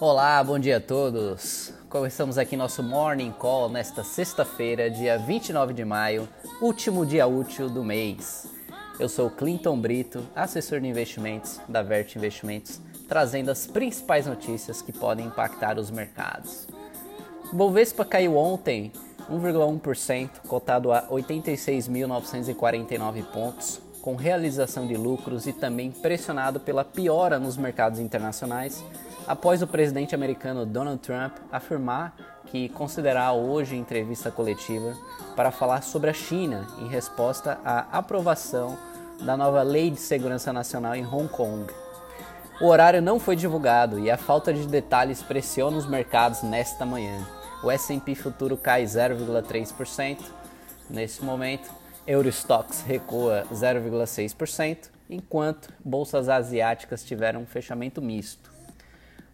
Olá, bom dia a todos. Começamos aqui nosso Morning Call nesta sexta-feira, dia 29 de maio, último dia útil do mês. Eu sou Clinton Brito, assessor de investimentos da Vert Investimentos, trazendo as principais notícias que podem impactar os mercados. Bovespa caiu ontem 1,1%, cotado a 86.949 pontos, com realização de lucros e também pressionado pela piora nos mercados internacionais após o presidente americano Donald Trump afirmar que considerará hoje entrevista coletiva para falar sobre a China em resposta à aprovação da nova Lei de Segurança Nacional em Hong Kong. O horário não foi divulgado e a falta de detalhes pressiona os mercados nesta manhã. O S&P futuro cai 0,3% nesse momento, Eurostox recua 0,6%, enquanto bolsas asiáticas tiveram um fechamento misto.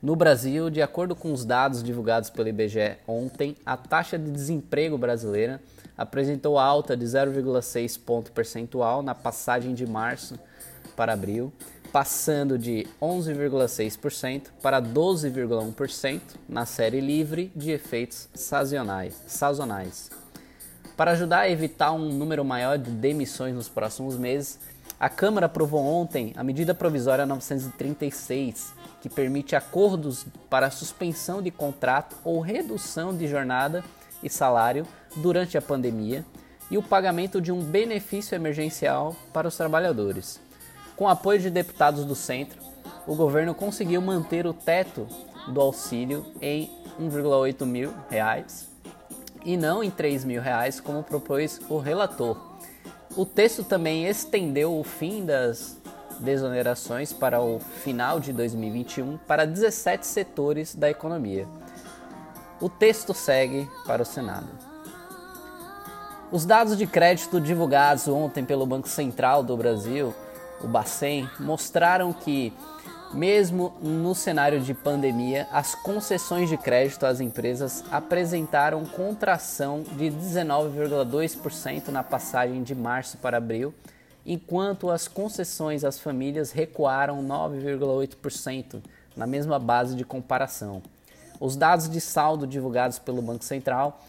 No Brasil, de acordo com os dados divulgados pelo IBGE ontem, a taxa de desemprego brasileira apresentou alta de 0,6 ponto percentual na passagem de março para abril, passando de 11,6% para 12,1% na série livre de efeitos sazonais. sazonais. Para ajudar a evitar um número maior de demissões nos próximos meses, a Câmara aprovou ontem a medida provisória 936, que permite acordos para suspensão de contrato ou redução de jornada e salário durante a pandemia e o pagamento de um benefício emergencial para os trabalhadores. Com apoio de deputados do centro, o governo conseguiu manter o teto do auxílio em 1,8 mil reais e não em 3 mil reais como propôs o relator. O texto também estendeu o fim das desonerações para o final de 2021 para 17 setores da economia. O texto segue para o Senado. Os dados de crédito divulgados ontem pelo Banco Central do Brasil, o Bacen, mostraram que, mesmo no cenário de pandemia, as concessões de crédito às empresas apresentaram contração de 19,2% na passagem de março para abril enquanto as concessões às famílias recuaram 9,8% na mesma base de comparação. Os dados de saldo divulgados pelo Banco Central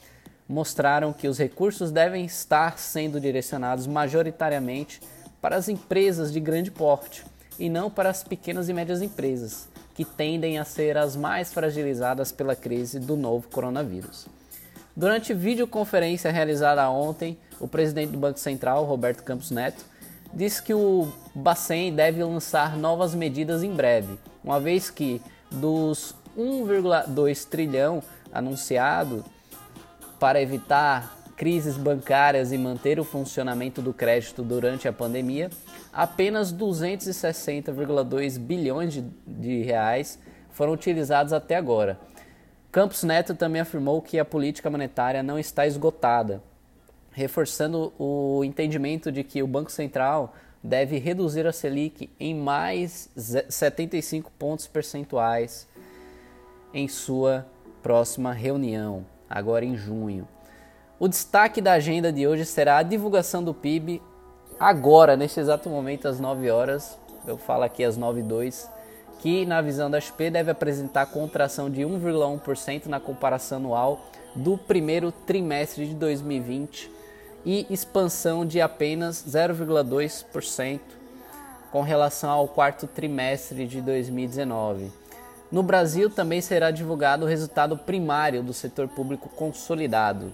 mostraram que os recursos devem estar sendo direcionados majoritariamente para as empresas de grande porte e não para as pequenas e médias empresas, que tendem a ser as mais fragilizadas pela crise do novo coronavírus. Durante videoconferência realizada ontem, o presidente do Banco Central, Roberto Campos Neto, diz que o Bacen deve lançar novas medidas em breve, uma vez que dos 1,2 trilhão anunciado para evitar crises bancárias e manter o funcionamento do crédito durante a pandemia, apenas 260,2 bilhões de, de reais foram utilizados até agora. Campos Neto também afirmou que a política monetária não está esgotada reforçando o entendimento de que o Banco Central deve reduzir a Selic em mais 75 pontos percentuais em sua próxima reunião, agora em junho. O destaque da agenda de hoje será a divulgação do PIB agora, neste exato momento, às 9 horas. Eu falo aqui às 9 e 2, que na visão da XP deve apresentar contração de 1,1% na comparação anual do primeiro trimestre de 2020 e expansão de apenas 0,2% com relação ao quarto trimestre de 2019. No Brasil também será divulgado o resultado primário do setor público consolidado.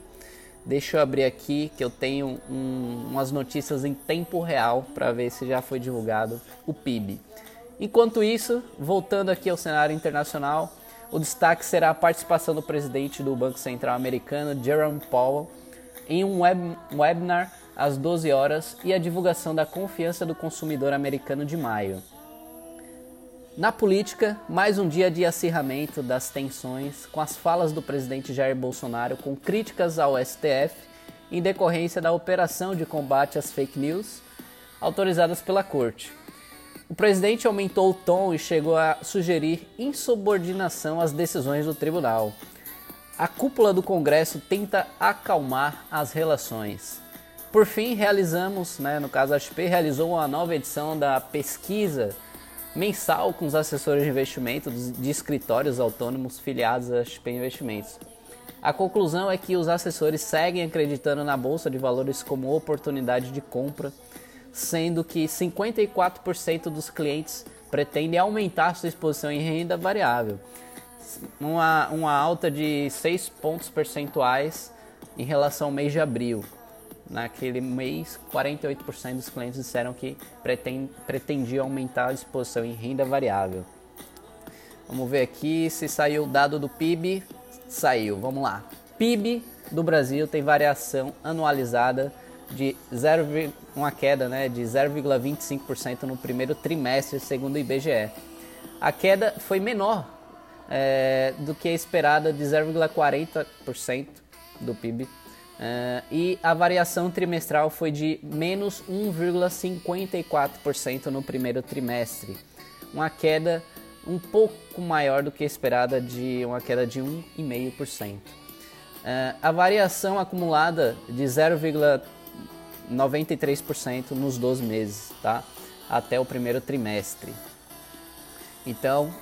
Deixa eu abrir aqui que eu tenho um, umas notícias em tempo real para ver se já foi divulgado o PIB. Enquanto isso, voltando aqui ao cenário internacional, o destaque será a participação do presidente do Banco Central americano, Jerome Powell, em um web, webinar às 12 horas e a divulgação da confiança do consumidor americano de maio. Na política, mais um dia de acirramento das tensões com as falas do presidente Jair Bolsonaro com críticas ao STF em decorrência da operação de combate às fake news autorizadas pela corte. O presidente aumentou o tom e chegou a sugerir insubordinação às decisões do tribunal, a cúpula do Congresso tenta acalmar as relações. Por fim, realizamos, né, no caso a XP realizou uma nova edição da pesquisa mensal com os assessores de investimento de escritórios autônomos filiados a XP Investimentos. A conclusão é que os assessores seguem acreditando na bolsa de valores como oportunidade de compra, sendo que 54% dos clientes pretendem aumentar sua exposição em renda variável, uma, uma alta de 6 pontos percentuais em relação ao mês de abril. Naquele mês, 48% dos clientes disseram que pretend, pretendiam aumentar a exposição em renda variável. Vamos ver aqui se saiu o dado do PIB. Saiu, vamos lá. PIB do Brasil tem variação anualizada de 0, uma queda né, de 0,25% no primeiro trimestre, segundo o IBGE. A queda foi menor é, do que a esperada de 0,40% do PIB Uh, e a variação trimestral foi de menos 1,54% no primeiro trimestre, uma queda um pouco maior do que esperada de uma queda de 1,5%. Uh, eh, a variação acumulada de 0,93% nos 12 meses, tá? Até o primeiro trimestre. Então,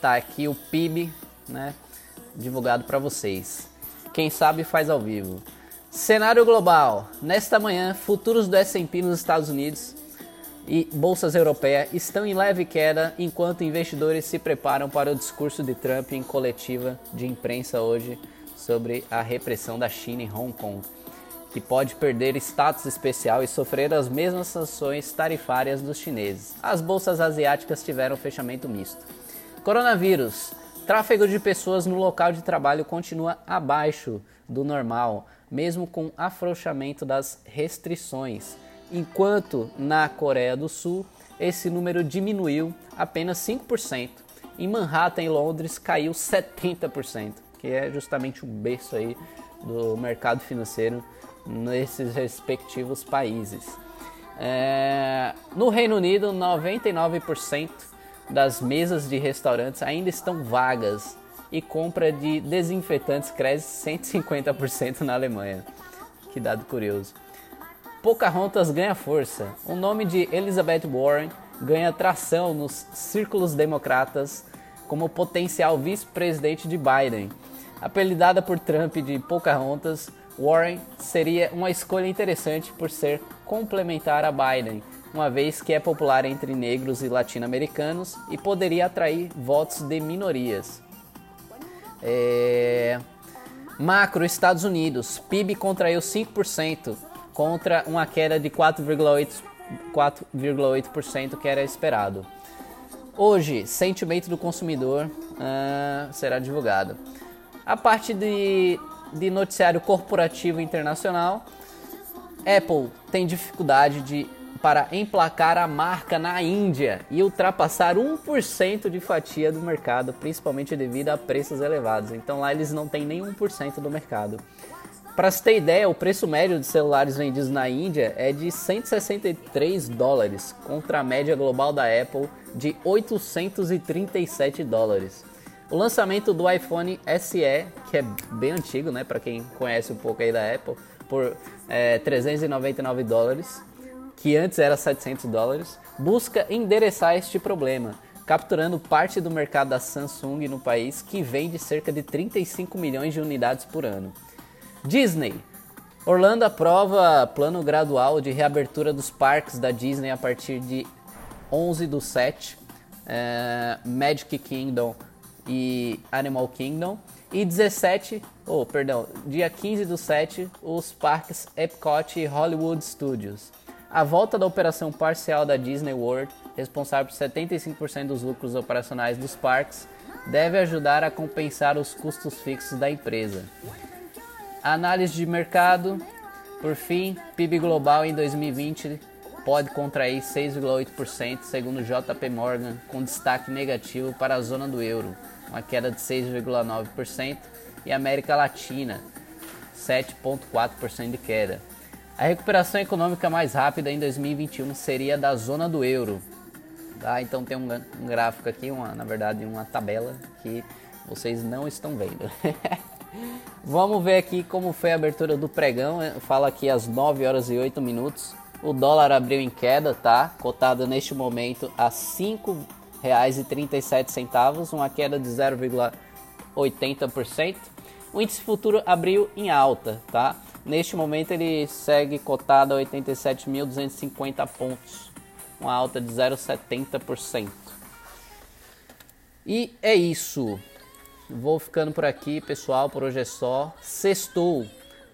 tá aqui o PIB, né, divulgado para vocês. Quem sabe faz ao vivo. Cenário global. Nesta manhã, futuros do S&P nos Estados Unidos e bolsas europeias estão em leve queda, enquanto investidores se preparam para o discurso de Trump em coletiva de imprensa hoje sobre a repressão da China em Hong Kong, que pode perder status especial e sofrer as mesmas sanções tarifárias dos chineses. As bolsas asiáticas tiveram fechamento misto. Coronavírus. Tráfego de pessoas no local de trabalho continua abaixo do normal, mesmo com afrouxamento das restrições, enquanto na Coreia do Sul esse número diminuiu apenas 5%. Em Manhattan e Londres caiu 70%, que é justamente o berço aí do mercado financeiro nesses respectivos países. É... no Reino Unido, 99% das mesas de restaurantes ainda estão vagas e compra de desinfetantes cresce 150% na Alemanha. Que dado curioso. Pocahontas ganha força. O nome de Elizabeth Warren ganha tração nos círculos democratas como potencial vice-presidente de Biden. Apelidada por Trump de Pocahontas, Warren seria uma escolha interessante por ser complementar a Biden uma vez que é popular entre negros e latino-americanos e poderia atrair votos de minorias. É... Macro Estados Unidos, PIB contraiu 5% contra uma queda de 4,8% que era esperado. Hoje, sentimento do consumidor uh, será divulgado. A parte de, de noticiário corporativo internacional, Apple tem dificuldade de para emplacar a marca na Índia e ultrapassar 1% de fatia do mercado, principalmente devido a preços elevados. Então lá eles não têm nem 1% do mercado. Para se ter ideia, o preço médio de celulares vendidos na Índia é de 163 dólares, contra a média global da Apple de 837 dólares. O lançamento do iPhone SE, que é bem antigo, né, para quem conhece um pouco aí da Apple, por é, 399 dólares, que antes era 700 dólares, busca endereçar este problema, capturando parte do mercado da Samsung no país, que vende cerca de 35 milhões de unidades por ano. Disney. Orlando aprova plano gradual de reabertura dos parques da Disney a partir de 11 do 7, é, Magic Kingdom e Animal Kingdom. E 17, oh, perdão, dia 15 do 7, os parques Epcot e Hollywood Studios. A volta da operação parcial da Disney World, responsável por 75% dos lucros operacionais dos parques, deve ajudar a compensar os custos fixos da empresa. Análise de mercado, por fim, PIB global em 2020 pode contrair 6,8%, segundo JP Morgan, com destaque negativo para a zona do euro, uma queda de 6,9%, e América Latina, 7,4% de queda. A recuperação econômica mais rápida em 2021 seria da zona do euro. Tá? Então tem um, um gráfico aqui, uma, na verdade uma tabela que vocês não estão vendo. Vamos ver aqui como foi a abertura do pregão. Fala aqui às 9 horas e 8 minutos. O dólar abriu em queda, tá? Cotado neste momento a R$ 5,37, uma queda de 0,80%. O índice futuro abriu em alta, tá? Neste momento ele segue cotado a 87.250 pontos, uma alta de 0,70%. E é isso. Vou ficando por aqui, pessoal. Por hoje é só. Sextou.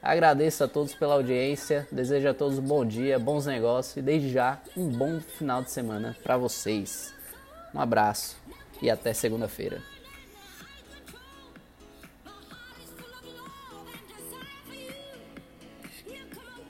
Agradeço a todos pela audiência. Desejo a todos um bom dia, bons negócios e desde já um bom final de semana para vocês. Um abraço e até segunda-feira.